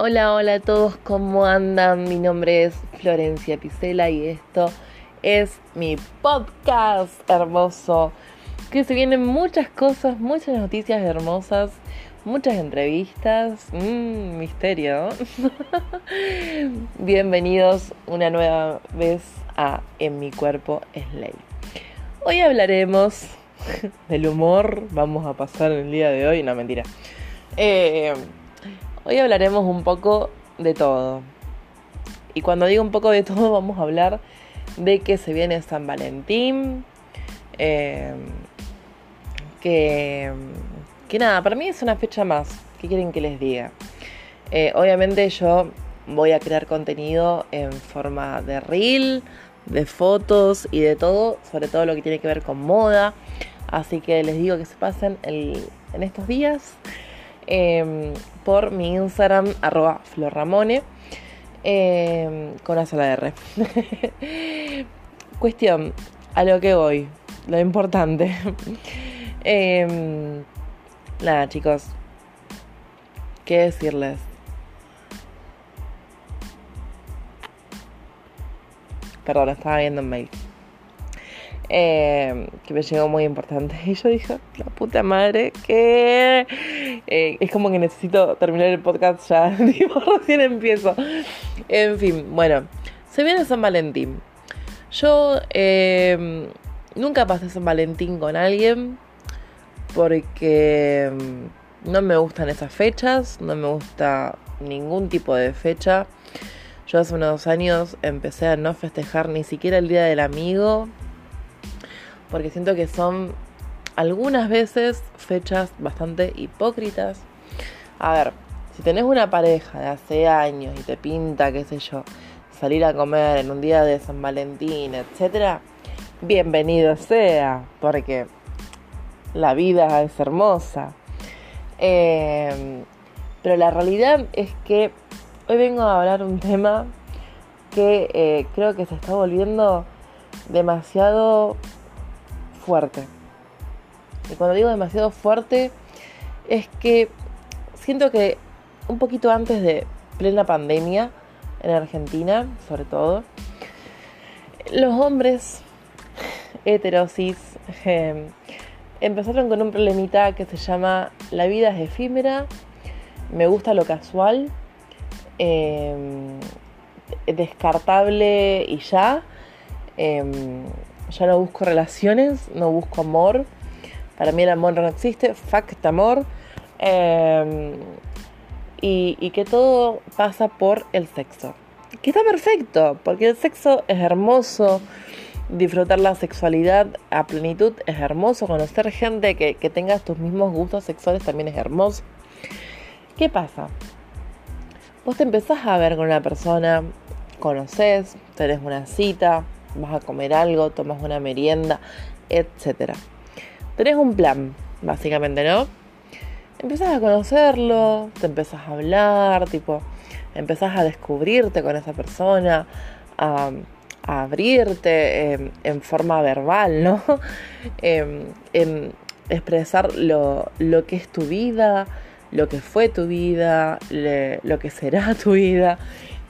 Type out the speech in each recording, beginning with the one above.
Hola, hola a todos, ¿cómo andan? Mi nombre es Florencia Picela y esto es mi podcast hermoso. Que se vienen muchas cosas, muchas noticias hermosas, muchas entrevistas. Mmm, misterio. Bienvenidos una nueva vez a En mi cuerpo es ley. Hoy hablaremos del humor. Vamos a pasar el día de hoy, no mentira. Eh, Hoy hablaremos un poco de todo. Y cuando digo un poco de todo, vamos a hablar de que se viene San Valentín. Eh, que, que nada, para mí es una fecha más. ¿Qué quieren que les diga? Eh, obviamente yo voy a crear contenido en forma de reel, de fotos y de todo, sobre todo lo que tiene que ver con moda. Así que les digo que se pasen en estos días Em, por mi Instagram, arroba florramone, em, con una sola R. Cuestión, a lo que voy, lo importante. Em, nada, chicos, ¿qué decirles? Perdón, estaba viendo un mail. Eh, que me llegó muy importante. Y yo dije, la puta madre, que eh, es como que necesito terminar el podcast ya, digo, recién empiezo. En fin, bueno, se viene San Valentín. Yo em, nunca pasé San Valentín con alguien porque em, no me gustan esas fechas, no me gusta ningún tipo de fecha. Yo hace unos años empecé a no festejar ni siquiera el Día del Amigo porque siento que son algunas veces fechas bastante hipócritas. A ver, si tenés una pareja de hace años y te pinta, qué sé yo, salir a comer en un día de San Valentín, etc., bienvenido sea, porque la vida es hermosa. Em, pero la realidad es que hoy vengo a hablar un tema que eh, creo que se está volviendo demasiado fuerte. Y cuando digo demasiado fuerte, es que siento que un poquito antes de plena pandemia, en Argentina sobre todo, los hombres heterosis em, empezaron con un problemita que se llama la vida es efímera, me gusta lo casual, em, descartable y ya. Em, ya no busco relaciones, no busco amor. Para mí el amor no existe, fact amor. Em, y, que todo pasa por el sexo. Que está perfecto, porque el sexo es hermoso. Disfrutar la sexualidad a plenitud es hermoso. Conocer gente que, que tenga tus mismos gustos sexuales también es hermoso. ¿Qué pasa? Vos te empezás a ver con una persona, conoces, tenés una cita, vas a comer algo, tomas una merienda, etc. Tenés un plan, básicamente, ¿no? Empezás a conocerlo, te empezás a hablar, tipo, empezás a descubrirte con esa persona, a, abrirte em, en forma verbal, ¿no? Em, en, expresar lo, que es tu vida, lo que fue tu vida, lo que será tu vida,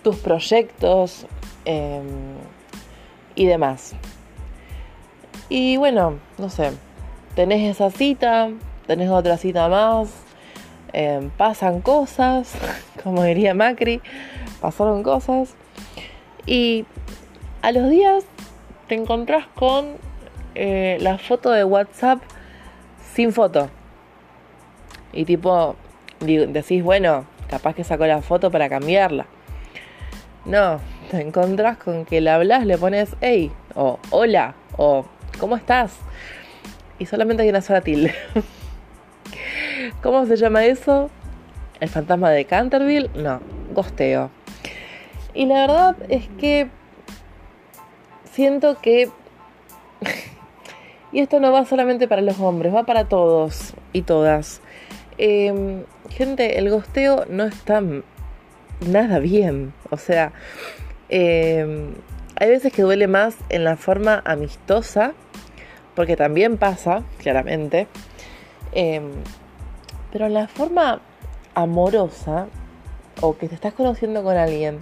tus proyectos. Em, y demás. Y bueno, no sé, tenés esa cita, tenés otra cita más, em, pasan cosas, como diría Macri, pasaron cosas. Y a los días te encontrás con eh, la foto de WhatsApp sin foto. Y tipo, decís, bueno, capaz que sacó la foto para cambiarla. No, te encontrás con que le hablas, le pones hey, o hola, o ¿cómo estás? Y solamente hay una sola tilde. ¿Cómo se llama eso? ¿El fantasma de Canterville? No, gosteo. Y la verdad es que siento que. y esto no va solamente para los hombres, va para todos y todas. Em, gente, el gosteo no está nada bien. O sea, Em, hay veces que duele más en la forma amistosa, porque también pasa, claramente. Em, pero en la forma amorosa o que te estás conociendo con alguien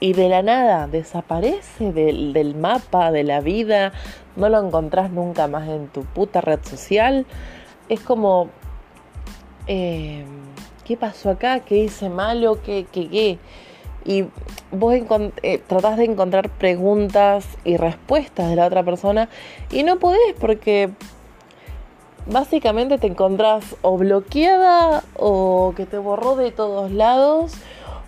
y de la nada desaparece del, mapa, de la vida, no lo encontrás nunca más en tu puta red social, es como, eh, ¿qué pasó acá? ¿Qué hice malo? ¿Qué, qué, qué? Y vos eh, tratás de encontrar preguntas y respuestas de la otra persona y no podés porque básicamente te encontrás o bloqueada o que te borró de todos lados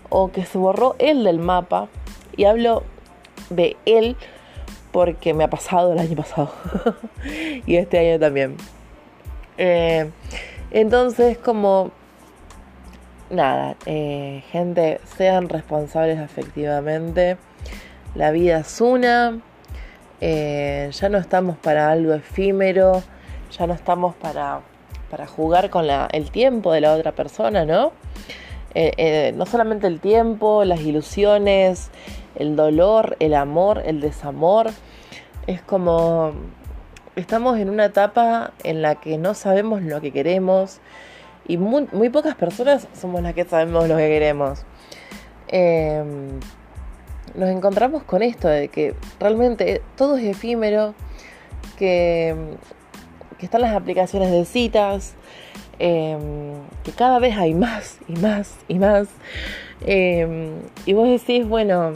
o que se borró él del mapa. Y hablo de él porque me ha pasado el año pasado y este año también. Eh, entonces, como nada, eh, gente, sean responsables efectivamente. La vida es una. Eh, ya no estamos para algo efímero. Ya no estamos para, para jugar con la, el tiempo de la otra persona, ¿no? Eh, no solamente el tiempo, las ilusiones, el dolor, el amor, el desamor. Es como estamos en una etapa en la que no sabemos lo que queremos, y muy, pocas personas somos las que sabemos lo que queremos. Em, nos encontramos con esto de que realmente todo es efímero, que, que están las aplicaciones de citas, em, que cada vez hay más y más y más. Em, y vos decís, bueno,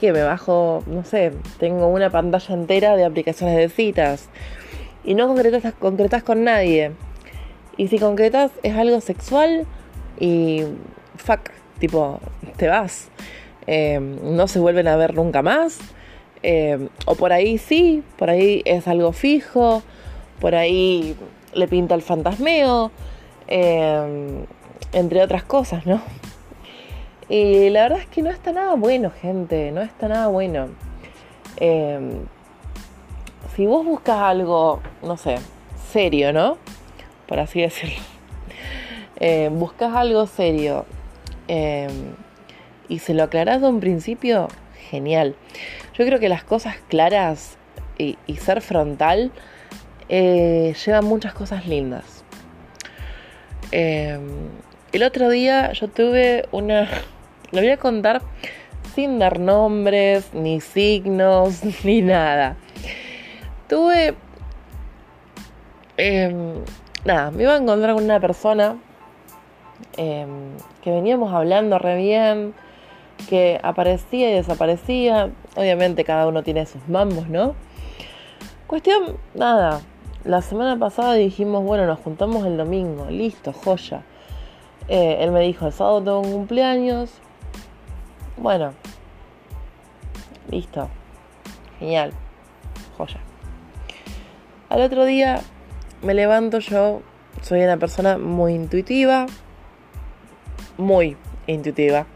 que me bajo, no sé, tengo una pantalla entera de aplicaciones de citas y no concretas, concretas con nadie. Y si concretas es algo sexual y fuck, tipo, te vas. Eh, no se vuelven a ver nunca más. Eh, o por ahí sí, por ahí es algo fijo, por ahí le pinta el fantasmeo, eh, entre otras cosas, ¿no? Y la verdad es que no está nada bueno, gente, no está nada bueno. si vos buscas algo, no sé, serio, ¿no? Por así decirlo. Eh, buscas algo serio eh, y se lo aclaras de un principio, genial. Yo creo que las cosas claras y, ser frontal eh, llevan muchas cosas lindas. el otro día yo tuve una... Lo voy a contar sin dar nombres, ni signos, ni nada. Tuve em, nada, me iba a encontrar con una persona em, que veníamos hablando re bien, que aparecía y desaparecía. Obviamente cada uno tiene sus mambos, ¿no? Cuestión, nada. La semana pasada dijimos, bueno, nos juntamos el domingo, listo, joya. Eh, él me dijo, el sábado tengo un cumpleaños. Bueno, listo. Genial, joya. Al otro día me levanto yo, soy una persona muy intuitiva, muy intuitiva.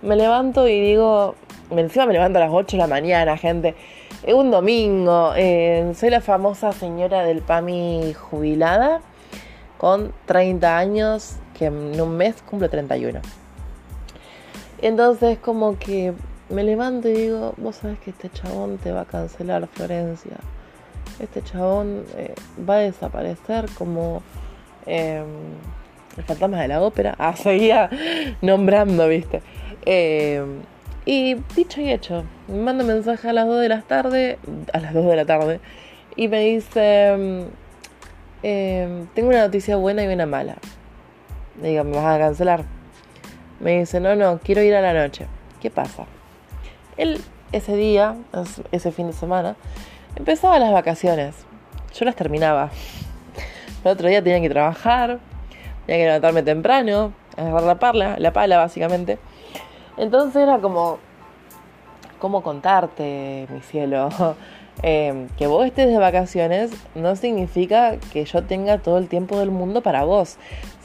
Me levanto y digo, encima me levanto a las 8 de la mañana, gente. Es un domingo, eh, soy la famosa señora del PAMI jubilada con 30 años, que en un mes cumple 31. Entonces como que me levanto y digo, vos sabés que este chabón te va a cancelar Florencia este chabón eh, va a desaparecer como em, el fantasma de la ópera. Ah, seguía nombrando, viste. Em, y dicho y hecho, me manda mensaje a las 2 de la tarde, a las 2 de la tarde, y me dice, em, tengo una noticia buena y una mala. Le digo, ¿me vas a cancelar? Me dice, no, no, quiero ir a la noche. ¿Qué pasa? Él ese día, ese fin de semana, Empezaba las vacaciones. Yo las terminaba. El otro día tenía que trabajar, tenía que levantarme temprano, agarrar la la pala básicamente. Entonces era como, ¿cómo contarte, mi cielo? Em, que vos estés de vacaciones no significa que yo tenga todo el tiempo del mundo para vos.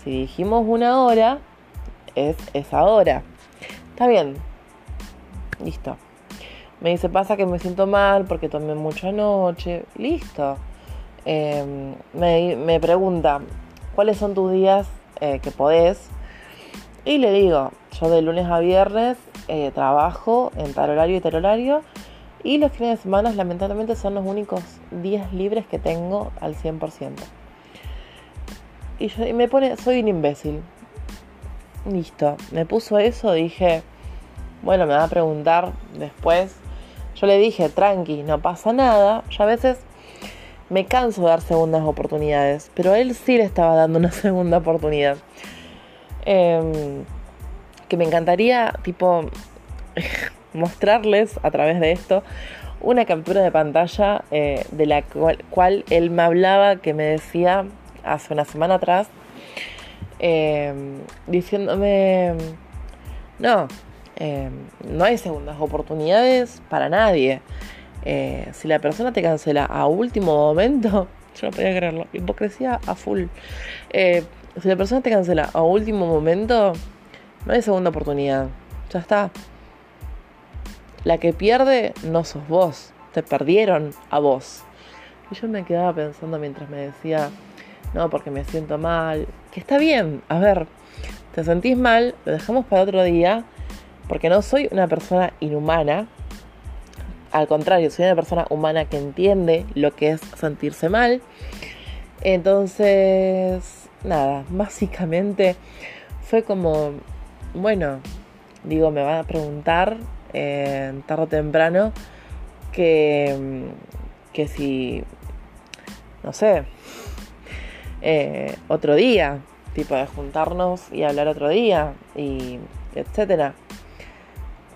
Si dijimos una hora, es esa hora. Está bien. Listo. Me dice, pasa que me siento mal porque tomé mucho anoche. Listo. Em, me, pregunta, ¿cuáles son tus días eh, que podés? Y le digo, yo de lunes a viernes eh, trabajo en tal horario y tal horario. Y los fines de semana lamentablemente son los únicos días libres que tengo al 100%. Y, yo, y me pone, soy un imbécil. listo. Me puso eso, dije, bueno, me va a preguntar después. Yo le dije, tranqui, no pasa nada. Yo a veces me canso de dar segundas oportunidades, pero él sí le estaba dando una segunda oportunidad. Em, que me encantaría, tipo, mostrarles a través de esto una captura de pantalla eh, de la cual, él me hablaba, que me decía hace una semana atrás, em, diciéndome, no, em, no hay segundas oportunidades para nadie. Eh, si la persona te cancela a último momento, yo no podía creerlo, hipocresía a full. Eh, si la persona te cancela a último momento, no hay segunda oportunidad. Ya está. La que pierde no sos vos, te perdieron a vos. Y yo me quedaba pensando mientras me decía, no, porque me siento mal, que está bien, a ver, te sentís mal, lo dejamos para otro día, porque no soy una persona inhumana, al contrario, soy una persona humana que entiende lo que es sentirse mal. Entonces, nada, básicamente fue como, bueno, digo, me van a preguntar eh, tarde o temprano que, que si, no sé, eh, otro día, tipo de juntarnos y hablar otro día, y etcétera.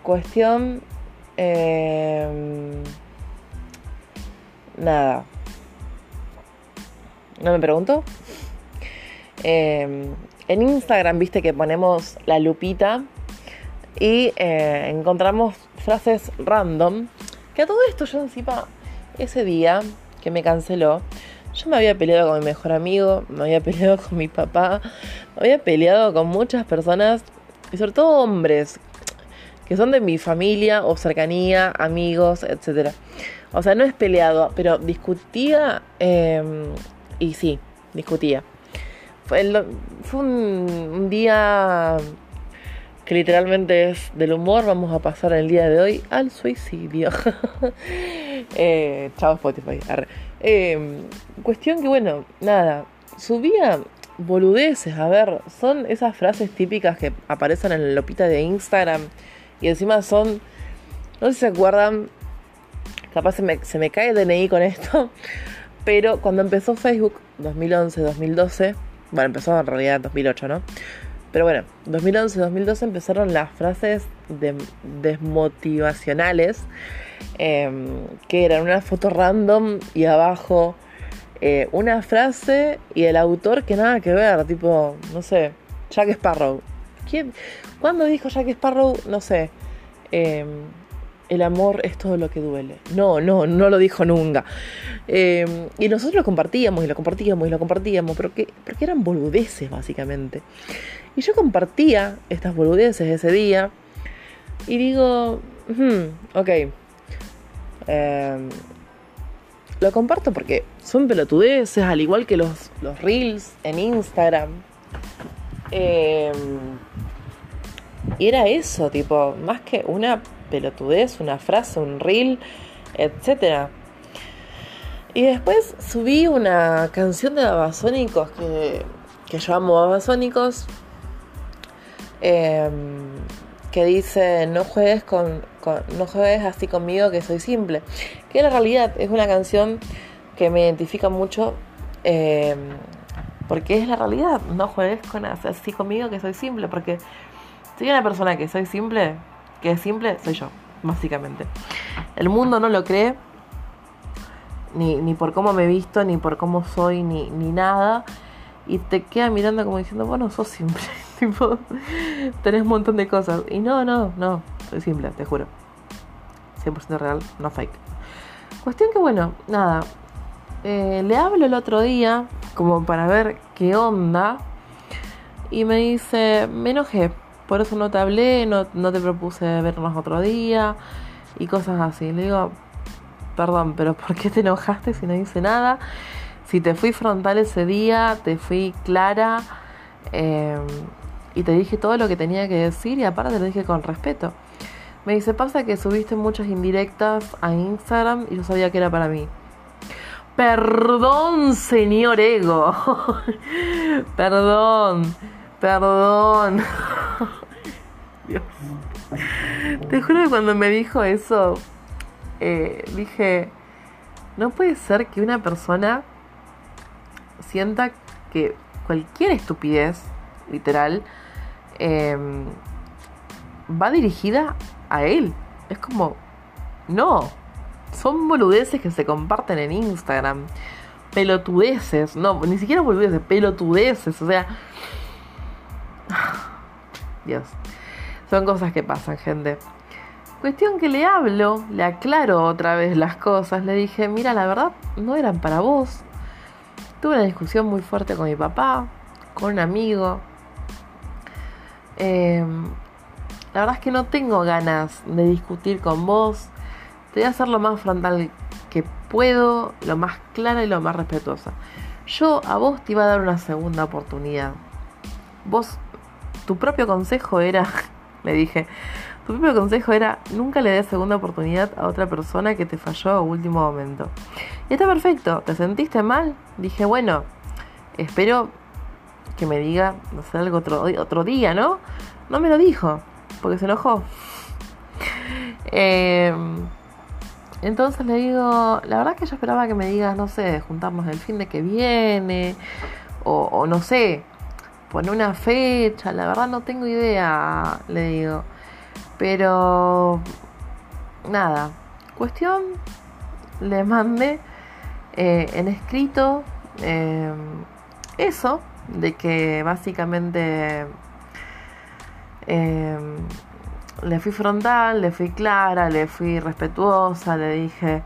Cuestión Em, nada. ¿No me pregunto? Em, en Instagram, viste que ponemos la lupita y eh, encontramos frases random. Que a todo esto yo encima, ese día que me canceló, yo me había peleado con mi mejor amigo, me había peleado con mi papá, me había peleado con muchas personas y sobre todo hombres que son de mi familia o cercanía, amigos, etc. O sea, no es peleado, pero discutía em, y sí, discutía. Fue, un, día que literalmente es del humor. Vamos a pasar el día de hoy al suicidio. eh, chao Spotify. Em, cuestión que bueno, nada, subía boludeces, a ver, son esas frases típicas que aparecen en la lopita de Instagram y encima son, no sé si se acuerdan, capaz se me, se me cae el DNI con esto, pero cuando empezó Facebook, 2011, 2012, bueno, empezó en realidad en 2008, ¿no? Pero bueno, 2011, 2012 empezaron las frases desmotivacionales, em, que eran una foto random y abajo eh, una frase y el autor que nada que ver, tipo, no sé, Jack Sparrow. ¿Quién? ¿Cuándo dijo Jack Sparrow? No sé. Em, el amor es todo lo que duele. No, no, no lo dijo nunca. Em, y nosotros lo compartíamos y lo compartíamos y lo compartíamos, pero que, porque eran boludeces básicamente. Y yo compartía estas boludeces ese día y digo, hmm, ok, em, lo comparto porque son pelotudeces, al igual que los, los reels en Instagram. Y era eso, tipo, más que una pelotudez, una frase, un reel, etc. Y después subí una canción de Babasónicos que, que yo amo Babasónicos. Em, que dice no juegues con, no juegues así conmigo que soy simple que en realidad es una canción que me identifica mucho em, porque es la realidad no juegues con así conmigo que soy simple porque hay una persona que soy simple, que es simple, soy yo, básicamente. El mundo no lo cree, ni, ni por cómo me he visto, ni por cómo soy, ni, ni nada. Y te queda mirando como diciendo, bueno, sos simple. tipo, tenés un montón de cosas. Y no, no, no, soy simple, te juro. 100% real, no fake. Cuestión que, bueno, nada. Eh, le hablo el otro día, como para ver qué onda. Y me dice, me enojé por eso no te hablé, no, te propuse vernos otro día y cosas así. Le digo, perdón, pero ¿por qué te enojaste si no hice nada? Si te fui frontal ese día, te fui clara em, y te dije todo lo que tenía que decir y aparte te lo dije con respeto. Me dice, pasa que subiste muchas indirectas a Instagram y yo sabía que era para mí. Perdón, señor ego. Perdón. Perdón. Dios. Te juro que cuando me dijo eso, eh, dije, no puede ser que una persona sienta que cualquier estupidez, literal, em, va dirigida a él. Es como, no, son boludeces que se comparten en Instagram. Pelotudeces, no, ni siquiera boludeces, pelotudeces, o sea... Dios. Son cosas que pasan, gente. Cuestión que le hablo, le aclaro otra vez las cosas, le dije, mira, la verdad no eran para vos. Tuve una discusión muy fuerte con mi papá, con un amigo. Em, la verdad es que no tengo ganas de discutir con vos. Te voy a hacer lo más frontal que puedo, lo más clara y lo más respetuosa. Yo a vos te iba a dar una segunda oportunidad. Vos, tu propio consejo era, le dije, tu propio consejo era nunca le des segunda oportunidad a otra persona que te falló a último momento. Y está perfecto, ¿te sentiste mal? Dije, bueno, espero que me diga, no algo otro, otro día, ¿no? No me lo dijo, porque se enojó. Em, entonces le digo, la verdad que yo esperaba que me digas, no sé, juntarnos el fin de que viene, o, no sé, poner una fecha, la verdad no tengo idea, le digo. Pero nada, cuestión, le mandé eh, en escrito eh, eso, de que básicamente eh, le fui frontal, le fui clara, le fui respetuosa, le dije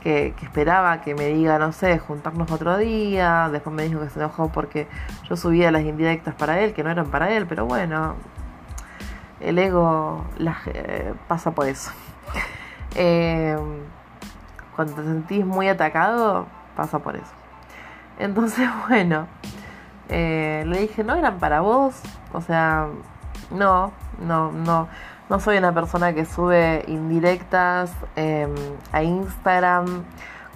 que, esperaba que me diga, no sé, juntarnos otro día, después me dijo que se enojó porque yo subía las indirectas para él, que no eran para él, pero bueno, el ego eh, pasa por eso. Eh, cuando te sentís muy atacado, pasa por eso. Entonces, bueno, eh, le dije, no eran para vos, o sea, no, no, no, no soy una persona que sube indirectas em, a Instagram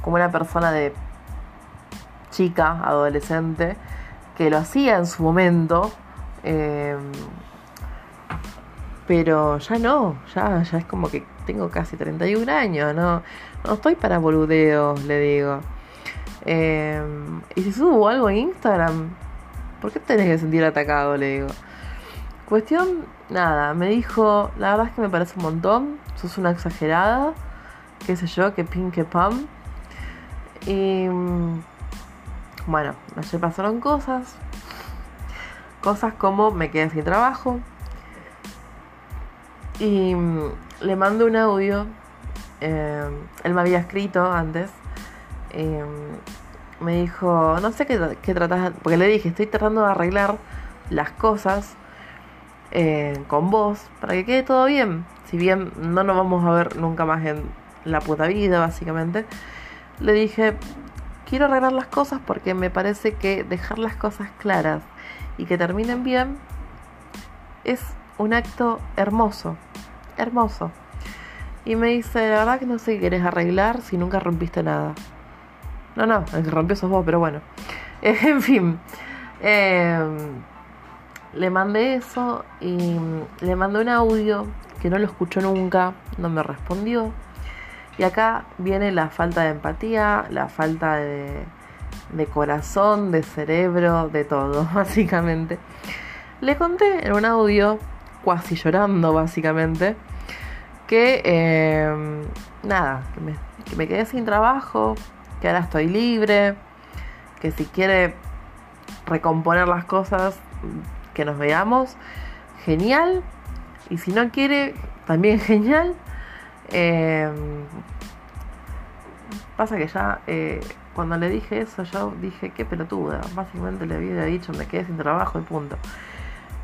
como una persona de chica, adolescente, que lo hacía en su momento. Em, pero ya no, ya, ya es como que tengo casi 31 años, no, no estoy para boludeos, le digo. Em, y si subo algo en Instagram, ¿por qué tenés que sentir atacado? Le digo. Cuestión, nada, me dijo, la verdad es que me parece un montón, sos una exagerada, qué sé yo, que pin, que pam. Y bueno, ayer pasaron cosas, cosas como me quedé sin trabajo, y le mando un audio. Eh, él me había escrito antes. me dijo, no sé qué, qué tratas, porque le dije, estoy tratando de arreglar las cosas eh, con vos para que quede todo bien. Si bien no nos vamos a ver nunca más en la puta vida, básicamente. Le dije, quiero arreglar las cosas porque me parece que dejar las cosas claras y que terminen bien es un acto hermoso, hermoso. Y me dice, la verdad que no sé qué querés arreglar si nunca rompiste nada. No, no, el que rompió sos vos, pero bueno. en fin. Em, le mandé eso y le mandé un audio que no lo escuchó nunca, no me respondió. Y acá viene la falta de empatía, la falta de, de corazón, de cerebro, de todo, básicamente. Le conté en un audio cuasi llorando básicamente, que em, nada, que me, que me quedé sin trabajo, que ahora estoy libre, que si quiere recomponer las cosas, que nos veamos, genial, y si no quiere, también genial. Em, pasa que ya eh, cuando le dije eso, yo dije, qué pelotuda. Básicamente le había dicho, me quedé sin trabajo y punto.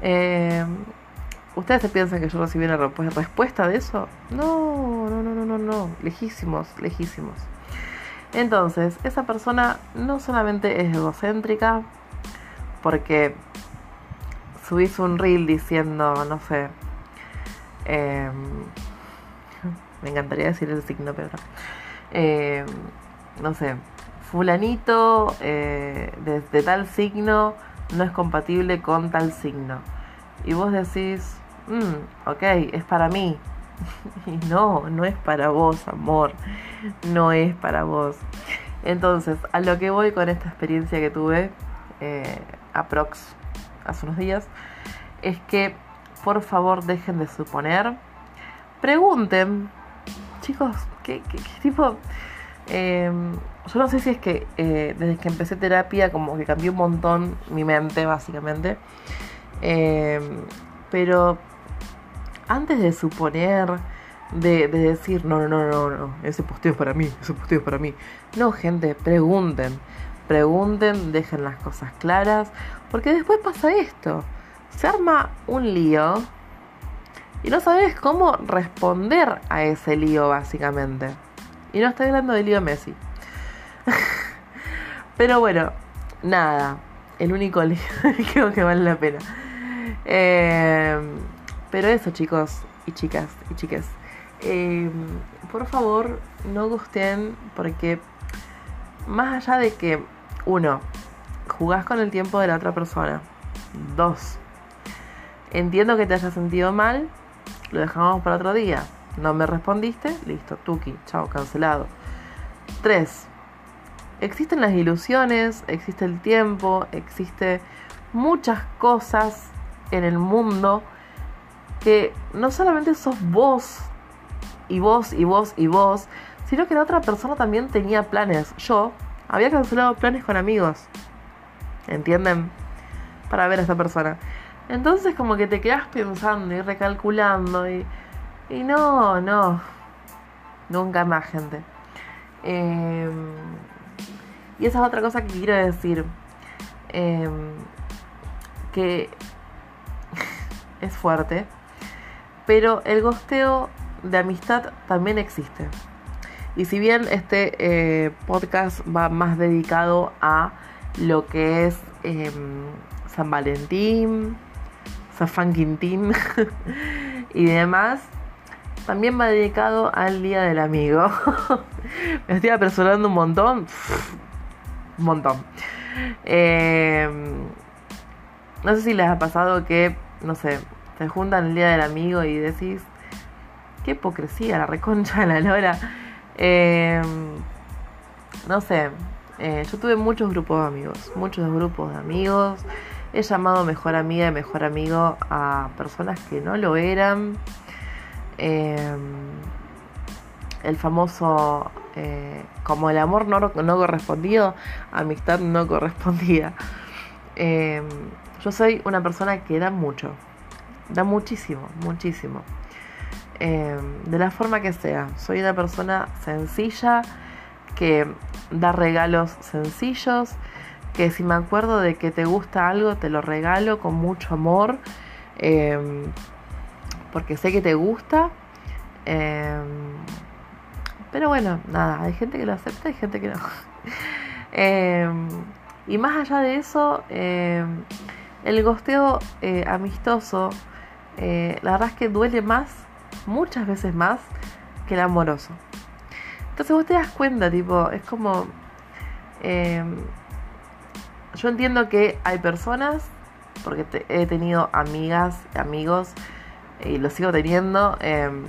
Eh, ¿Ustedes se piensan que yo recibí una respuesta de eso? No, no, no, no, no, no. Lejísimos, lejísimos. Entonces, esa persona no solamente es egocéntrica, porque subís un reel diciendo, no sé, em, me encantaría decir el signo, pero no. Eh, no sé, fulanito eh, de, tal signo no es compatible con tal signo. Y vos decís, mm, ok, es para mí. y no, no es para vos, amor. No es para vos. Entonces, a lo que voy con esta experiencia que tuve, eh, aprox, hace unos días, es que por favor dejen de suponer. Pregunten, chicos, ¿qué, tipo? Em, yo no sé si es que eh, desde que empecé terapia como que cambió un montón mi mente, básicamente. Em, pero antes de suponer, de, decir, no, no, no, no, no, ese posteo es para mí, ese posteo es para mí. No, gente, pregunten, pregunten, dejen las cosas claras, porque después pasa esto. Se arma un lío y no sabes cómo responder a ese lío, básicamente. Y no estoy hablando del lío Messi. Pero bueno, nada. El único lío creo que vale la pena. Eh, pero eso, chicos y chicas y chicas. Eh, por favor, no gusten porque más allá de que, uno, jugás con el tiempo de la otra persona. Dos, entiendo que te hayas sentido mal, lo dejamos para otro día. No me respondiste, listo, tuki, chao, cancelado. Tres, existen las ilusiones, existe el tiempo, existe muchas cosas en el mundo que no solamente sos vos y vos y vos y vos, sino que la otra persona también tenía planes. Yo había cancelado planes con amigos, ¿entienden? Para ver a esta persona. Entonces como que te quedas pensando y recalculando y, y no, no, nunca más gente. Em, y esa es otra cosa que quiero decir. Em, que es fuerte pero el gosteo de amistad también existe. Y si bien este eh, podcast va más dedicado a lo que es em, San Valentín, San Quintín y demás, también va dedicado al Día del Amigo. Me estoy apresurando un montón. un montón. Em, no sé si les ha pasado que, no sé, se juntan el día del amigo y decís, qué hipocresía, la reconcha de la lora. Em, no sé, eh, yo tuve muchos grupos de amigos, muchos grupos de amigos. He llamado mejor amiga y mejor amigo a personas que no lo eran. Em, el famoso, eh, como el amor no, no correspondido, amistad no correspondida. Em, yo soy una persona que da mucho, da muchísimo, muchísimo. Em, de la forma que sea. Soy una persona sencilla que da regalos sencillos, que si me acuerdo de que te gusta algo, te lo regalo con mucho amor, em, porque sé que te gusta. Em, pero bueno, nada, hay gente que lo acepta y gente que no. y más allá de eso, el gosteo eh, amistoso eh, la verdad es que duele más, muchas veces más, que el amoroso. Entonces vos te das cuenta, tipo, es como... Em, yo entiendo que hay personas, porque he tenido amigas, amigos, y lo sigo teniendo, em,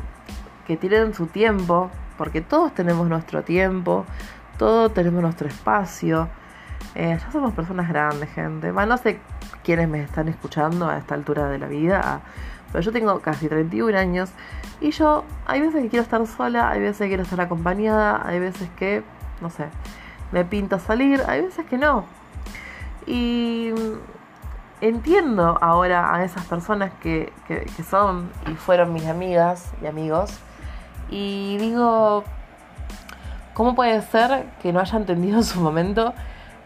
que tienen su tiempo, porque todos tenemos nuestro tiempo, todos tenemos nuestro espacio. Eh, ya somos personas grandes, gente. no sé quiénes me están escuchando a esta altura de la vida, pero yo tengo casi 31 años y yo hay veces que quiero estar sola, hay veces que quiero estar acompañada, hay veces que, no sé, me pinta salir, hay veces que no. Y entiendo ahora a esas personas que, que, que son y fueron mis amigas y amigos y digo, ¿cómo puede ser que no haya entendido en su momento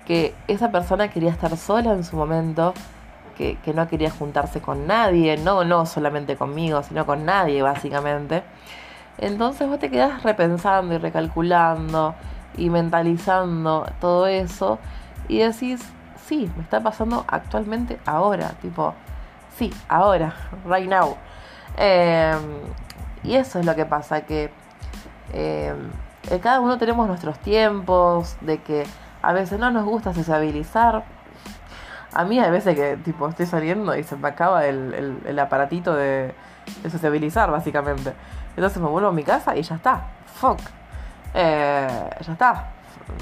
que esa persona quería estar sola en su momento? Que, no quería juntarse con nadie, no, no solamente conmigo, sino con nadie básicamente. Entonces vos te quedás repensando y recalculando y mentalizando todo eso y decís, sí, me está pasando actualmente ahora, tipo, sí, ahora, right now. Em, y eso es lo que pasa, que em, cada uno tenemos nuestros tiempos, de que a veces no nos gusta sociabilizar, A mí hay veces que tipo estoy saliendo y se me acaba el, el, aparatito de, de, sociabilizar, básicamente. Entonces me vuelvo a mi casa y ya está. Fuck. Eh, ya está.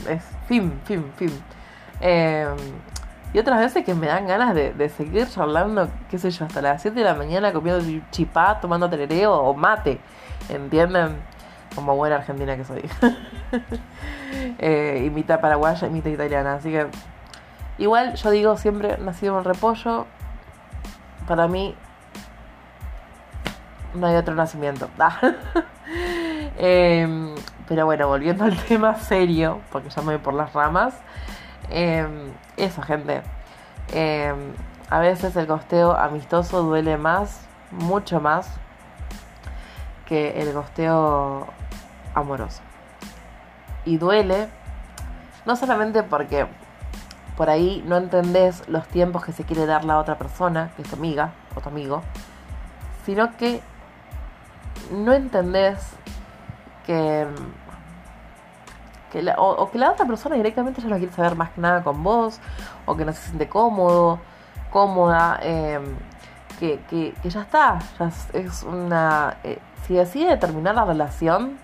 Es fin, fin, fin. Eh, y otras veces que me dan ganas de, seguir charlando, qué sé yo, hasta las 7 de la mañana comiendo chipá, tomando terereo o mate. ¿Entienden? Como buena argentina que soy. eh, y mitad paraguaya y mitad italiana. Así que, igual yo digo siempre, nacido en repollo. Para mí, no hay otro nacimiento. eh, pero bueno, volviendo al tema serio, porque ya me voy por las ramas. Eh, eso, gente. Eh, a veces el costeo amistoso duele más, mucho más, que el costeo amoroso. Y duele, no solamente porque por ahí no entendés los tiempos que se quiere dar la otra persona, que es tu amiga o tu amigo, sino que no entendés que o, que la otra persona directamente ya no quiere saber más que nada con vos, o que no se siente cómodo, cómoda, em, que, que, ya está, es, una... Eh, si decide terminar la relación,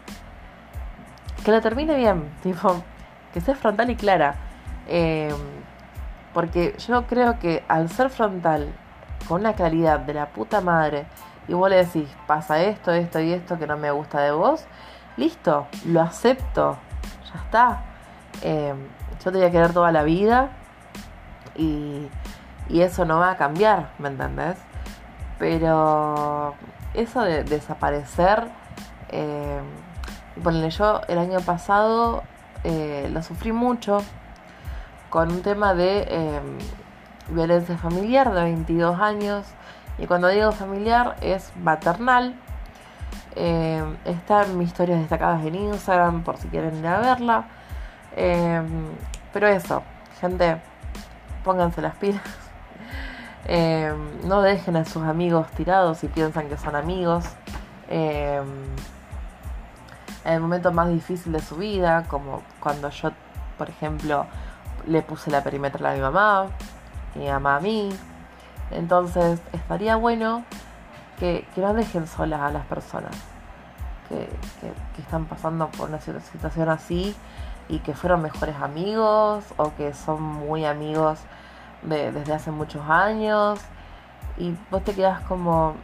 que la termine bien, tipo, que sea frontal y clara. Em, porque yo creo que al ser frontal, con una claridad de la puta madre, y vos le decís, pasa esto, esto y esto que no me gusta de vos, listo, lo acepto, ya está. Eh, yo te voy a querer toda la vida y, eso no va a cambiar, ¿me entendés? Pero eso de desaparecer, eh, yo el año pasado eh, lo sufrí mucho con un tema de eh, violencia familiar de 22 años. Y cuando digo familiar es maternal, eh, está en mis historias destacadas en Instagram por si quieren ir a verla. Eh, pero eso, gente, pónganse las pilas. No dejen a sus amigos tirados si piensan que son amigos. en el momento más difícil de su vida, como cuando yo, por ejemplo, le puse la perimetral a mi mamá, mi mamá a mí. Entonces, estaría bueno que, no dejen solas a las personas que, están pasando por una situación así y que fueron mejores amigos o que son muy amigos desde hace muchos años y vos te quedas como,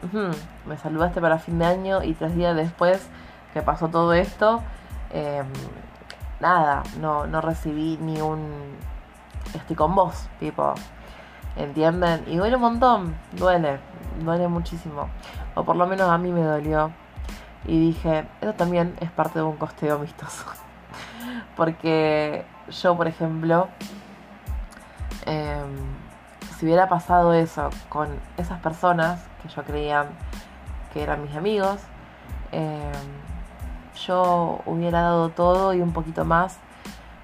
me saludaste para fin de año y tres días después que pasó todo esto, em, nada, no, no recibí ni un estoy con vos, tipo, ¿entienden? Y duele un montón, duele, duele muchísimo. O por lo menos a mí me dolió. Y dije, eso también es parte de un costeo amistoso. Porque yo, por ejemplo, em, si hubiera pasado eso con esas personas que yo creía que eran mis amigos, em, yo hubiera dado todo y un poquito más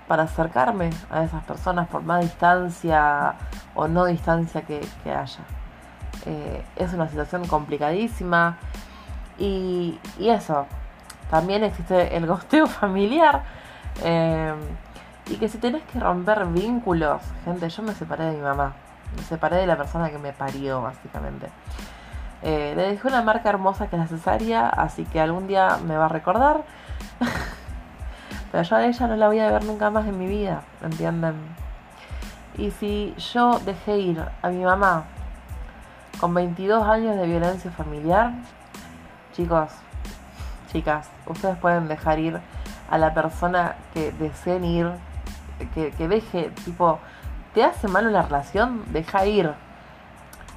para acercarme a esas personas por más distancia o no distancia que, haya. Eh, es una situación complicadísima y, eso, también existe el gosteo familiar eh, y que si tenés que romper vínculos, gente, yo me separé de mi mamá, me separé de la persona que me parió básicamente. Eh, le dejé una marca hermosa que es necesaria, así que algún día me va a recordar. Pero yo a ella no la voy a ver nunca más en mi vida, ¿entienden? Y si yo dejé ir a mi mamá con 22 años de violencia familiar, chicos, chicas, ustedes pueden dejar ir a la persona que deseen ir, que, deje, tipo, te hace mal una relación, deja ir.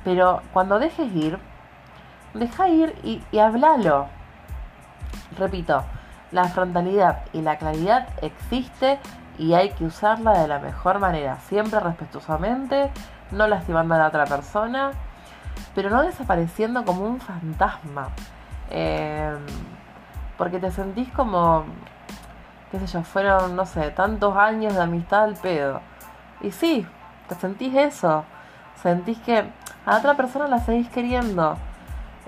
Pero cuando dejes ir, deja ir y, y hablalo. Repito, la frontalidad y la claridad existe y hay que usarla de la mejor manera, siempre respetuosamente, no lastimando a la otra persona, pero no desapareciendo como un fantasma. Em, porque te sentís como, qué sé yo, fueron, no sé, tantos años de amistad al pedo. Y sí, te sentís eso. Sentís que a otra persona la seguís queriendo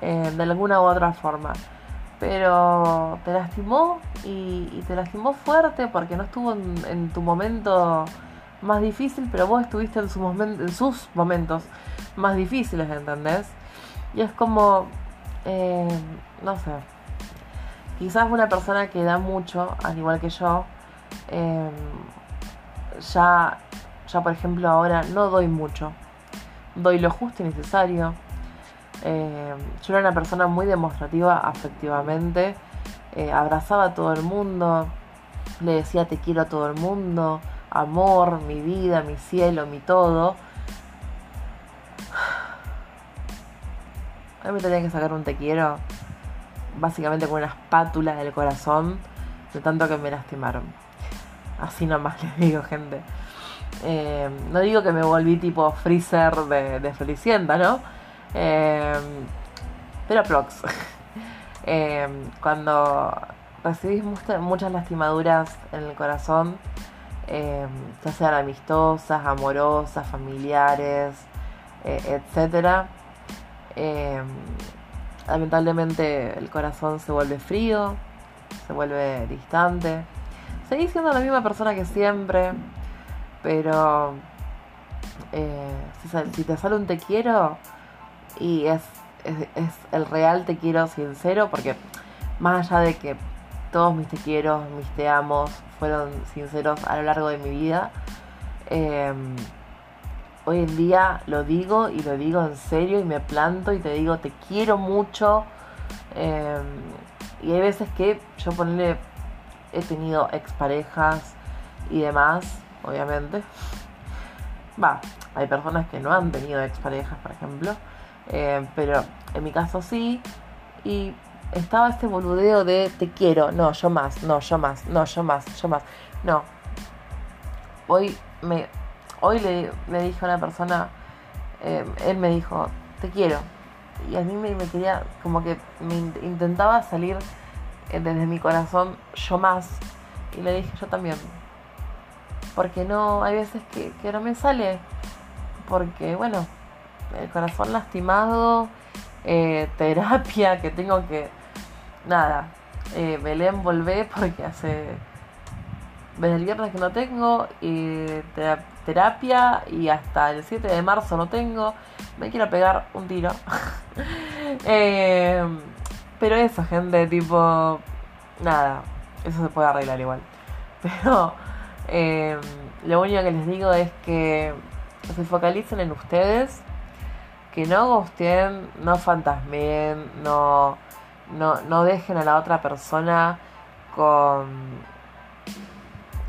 eh, de alguna u otra forma pero te lastimó y, te lastimó fuerte porque no estuvo en, tu momento más difícil, pero vos estuviste en, su en sus momentos más difíciles, ¿entendés? Y es como, eh, no sé, quizás una persona que da mucho, al igual que yo, eh, ya, ya por ejemplo ahora no doy mucho, doy lo justo y necesario. Eh, yo era una persona muy demostrativa afectivamente, abrazaba a todo el mundo, le decía te quiero a todo el mundo, amor, mi vida, mi cielo, mi todo. A mí me tenía que sacar un te quiero, básicamente con una espátula del corazón, de tanto que me lastimaron. Así nomás les digo, gente. Eh, no digo que me volví tipo freezer de, de ¿no? Eh, pero prox. Eh, cuando recibís muchas lastimaduras en el corazón, eh, ya sean amistosas, amorosas, familiares, eh, etc. Eh, lamentablemente el corazón se vuelve frío, se vuelve distante. Seguís siendo la misma persona que siempre, pero si, te sale un te quiero y es, es el real te quiero sincero, porque más allá de que todos mis te quiero, mis te amos fueron sinceros a lo largo de mi vida. Em, hoy en día lo digo y lo digo en serio y me planto y te digo te quiero mucho. Em, y hay veces que yo ponerle, he tenido exparejas y demás, obviamente. Va, hay personas que no han tenido exparejas, por ejemplo. Em, pero en mi caso sí. Y estaba este boludeo de te quiero, no, yo más, no, yo más, no, yo más, yo más. No. Hoy me hoy le, dije a una persona, eh, él me dijo, te quiero. Y a mí me, quería, como que me intentaba salir eh, desde mi corazón, yo más. Y le dije, yo también. Porque no, hay veces que, que no me sale. Porque, bueno, el corazón lastimado, eh, terapia que tengo que nada, eh, Belén volvé porque hace desde el viernes que no tengo y terapia y hasta el 7 de marzo no tengo. Me quiero pegar un tiro. Eh, pero eso, gente, tipo, nada, eso se puede arreglar igual. Pero eh, lo único que les digo es que se focalicen en ustedes, que no gusten, no fantasmen, no no, no dejen a la otra persona con,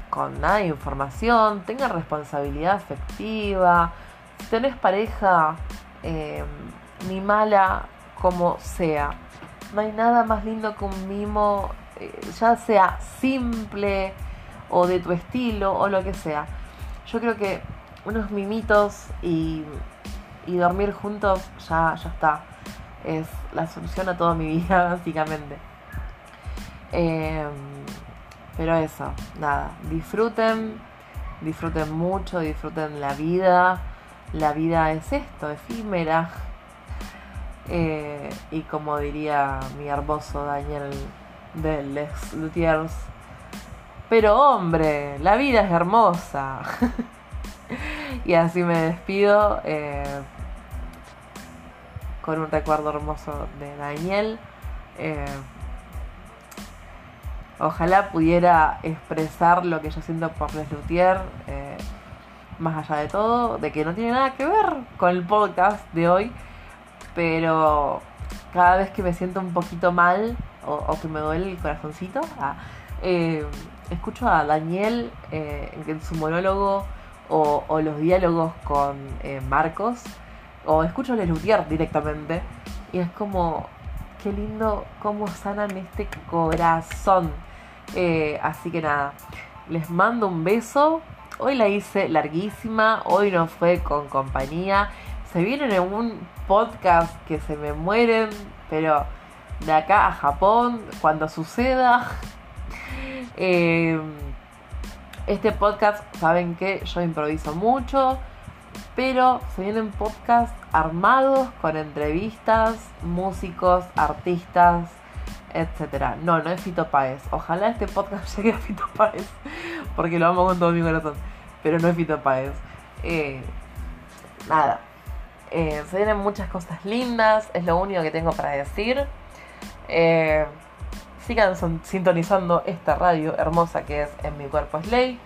con nada de información, tengan responsabilidad afectiva. Si tenés pareja, em, ni mala como sea, no hay nada más lindo que un mimo, eh, ya sea simple o de tu estilo o lo que sea. Yo creo que unos mimitos y, y dormir juntos ya, ya está es la solución a toda mi vida, básicamente. Em, pero eso, nada, disfruten, disfruten mucho, disfruten la vida. La vida es esto, efímera. Eh, y como diría mi hermoso Daniel de Les Lutiers, pero hombre, la vida es hermosa. y así me despido. Eh, con un recuerdo hermoso de Daniel. Eh, ojalá pudiera expresar lo que yo siento por Les Luthier, eh, más allá de todo, de que no tiene nada que ver con el podcast de hoy, pero cada vez que me siento un poquito mal o, que me duele el corazoncito, ah, eh, escucho a Daniel en su monólogo o, o los diálogos con Marcos o escucho a Lelutier directamente y es como, qué lindo cómo sanan este corazón. Eh, así que nada, les mando un beso. Hoy la hice larguísima, hoy no fue con compañía. Se vienen en un podcast que se me mueren, pero de acá a Japón, cuando suceda. Eh, este podcast, saben que yo improviso mucho pero se vienen podcasts armados con entrevistas, músicos, artistas, etcétera. No, no es Fito Páez. Ojalá este podcast llegue a Fito Páez, porque lo amo con todo mi corazón. pero no es Fito Páez. Eh, nada. Eh, se vienen muchas cosas lindas, es lo único que tengo para decir. Eh, sigan sintonizando esta radio hermosa que es En mi cuerpo es ley.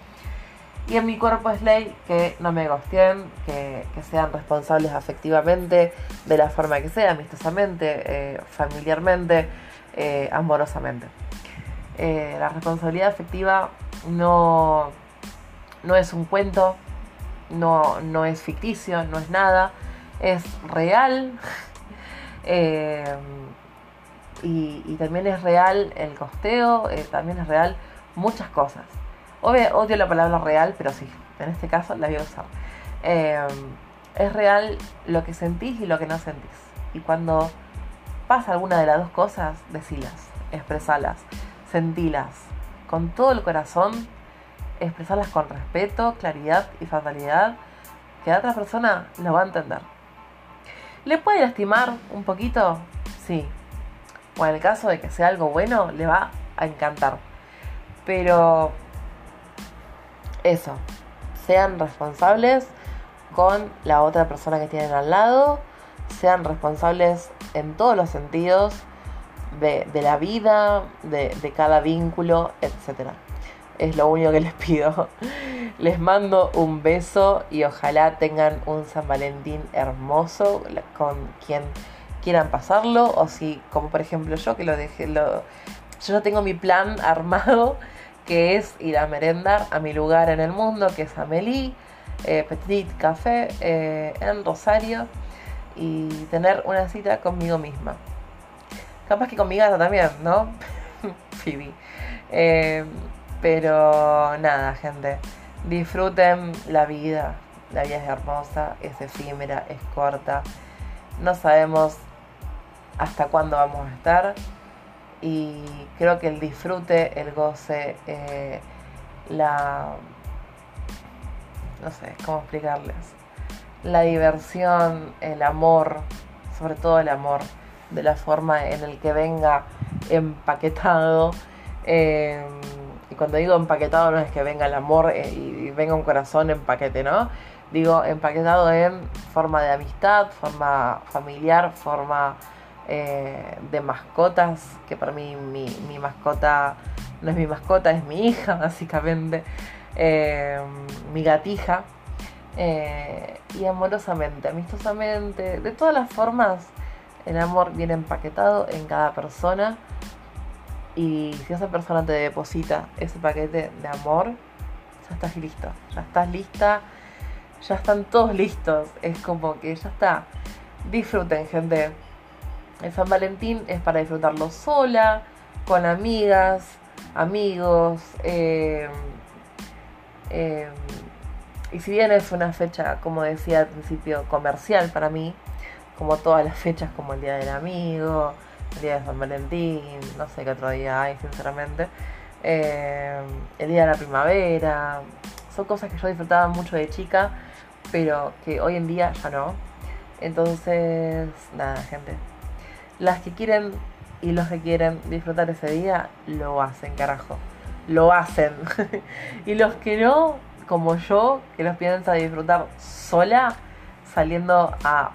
Y en mi cuerpo es ley que no me gosteen, que, sean responsables afectivamente, de la forma que sea, amistosamente, familiarmente, amorosamente. la responsabilidad afectiva no, no es un cuento, no, no es ficticio, no es nada, es real. Eh, y, también es real el costeo, eh, también es real muchas cosas. Obvio, odio la palabra real, pero sí, en este caso la voy a usar. Eh, es real lo que sentís y lo que no sentís. Y cuando pasa alguna de las dos cosas, decilas, expresalas, sentilas con todo el corazón expresarlas con respeto, claridad y fatalidad, que la otra persona lo va a entender. ¿Le puede lastimar un poquito? Sí. O en el caso de que sea algo bueno, le va a encantar. Pero eso, sean responsables con la otra persona que tienen al lado, sean responsables en todos los sentidos de, la vida, de, de cada vínculo, etcétera es lo único que les pido. Les mando un beso y ojalá tengan un San Valentín hermoso con quien quieran pasarlo o si como por ejemplo yo que lo dejé lo yo ya tengo mi plan armado que es ir a merendar a mi lugar en el mundo que es Amelie eh, Petit Café eh, en Rosario y tener una cita conmigo misma capaz que con mi gata también ¿no? Phoebe eh, pero nada, gente, disfruten la vida. La vida es hermosa, es efímera, es corta. No sabemos hasta cuándo vamos a estar. Y creo que el disfrute, el goce, eh, la... no sé cómo explicarles. La diversión, el amor, sobre todo el amor, de la forma en el que venga empaquetado. Eh, cuando digo empaquetado no es que venga el amor eh, y venga un corazón en paquete, ¿no? Digo empaquetado en forma de amistad, forma familiar, forma eh, de mascotas, que para mí mi, mascota no es mi mascota, es mi hija, básicamente, eh, mi gatija. y amorosamente, amistosamente, de todas las formas, el amor viene empaquetado en cada persona y si esa persona te deposita ese paquete de amor, ya estás listo, ya estás lista, ya están todos listos. Es como que ya está. Disfruten, gente. El San Valentín es para disfrutarlo sola, con amigas, amigos. Eh, eh, y si bien es una fecha, como decía al principio, comercial para mí, como todas las fechas, como el Día del Amigo, el día de San Valentín, no sé qué otro día hay, sinceramente. Eh, el día de la primavera. Son cosas que yo disfrutaba mucho de chica, pero que hoy en día ya no. Entonces, nada, gente. Las que quieren y los que quieren disfrutar ese día, lo hacen, carajo. Lo hacen. y los que no, como yo, que los piensa disfrutar sola, saliendo a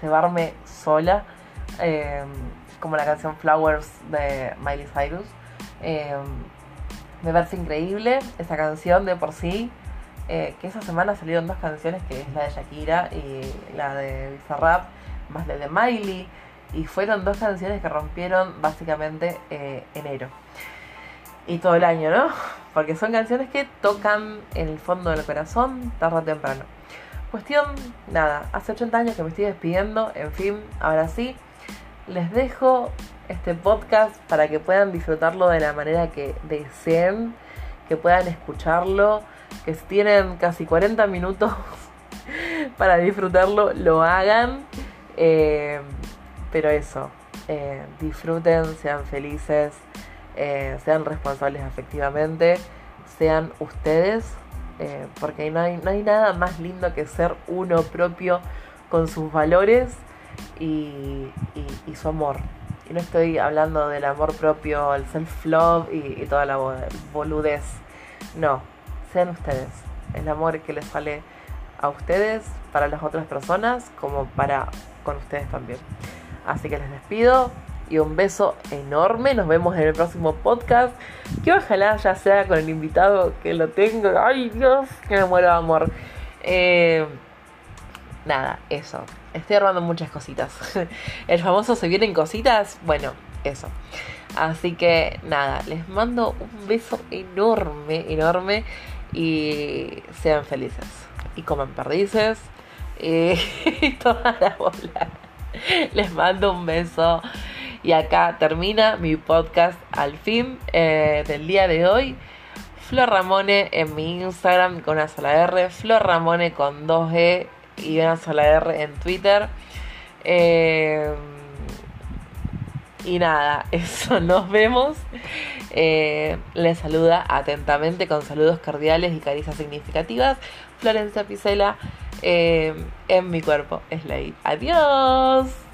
llevarme sola. Eh, como la canción Flowers de Miley Cyrus. Em, me parece increíble esa canción de por sí. Eh, que esa semana salieron dos canciones, que es la de Shakira y la de Bizarrap, más la de Miley. Y fueron dos canciones que rompieron básicamente eh, enero. Y todo el año, ¿no? Porque son canciones que tocan en el fondo del corazón tarde o temprano. Cuestión, nada, hace 80 años que me estoy despidiendo, en fin, ahora sí, les dejo este podcast para que puedan disfrutarlo de la manera que deseen, que puedan escucharlo, que si tienen casi 40 minutos para disfrutarlo, lo hagan. Eh, pero eso, eh, disfruten, sean felices, eh, sean responsables afectivamente, sean ustedes, porque no hay, no hay nada más lindo que ser uno propio con sus valores y, su amor. Y no estoy hablando del amor propio, el self-love y, toda la boludez. No, sean ustedes. el amor que les vale a ustedes, para las otras personas, como para con ustedes también. Así que les despido y un beso enorme. Nos vemos en el próximo podcast. Que ojalá ya sea con el invitado que lo tengo. Ay Dios, que me muero de amor. Eh, nada, eso. Estoy armando muchas cositas. El famoso se vienen cositas. Bueno, eso. Así que nada, les mando un beso enorme, enorme. Y sean felices. Y coman perdices. Y toda la bola. Les mando un beso. Y acá termina mi podcast al fin eh, del día de hoy. Flor Ramone en mi Instagram con una sola R. Flor Ramone con 2E y una sola R en Twitter. Eh, y nada, eso, nos vemos. Eh, les saluda atentamente con saludos cordiales y caricias significativas. Florencia Picela en mi cuerpo ley. Adiós.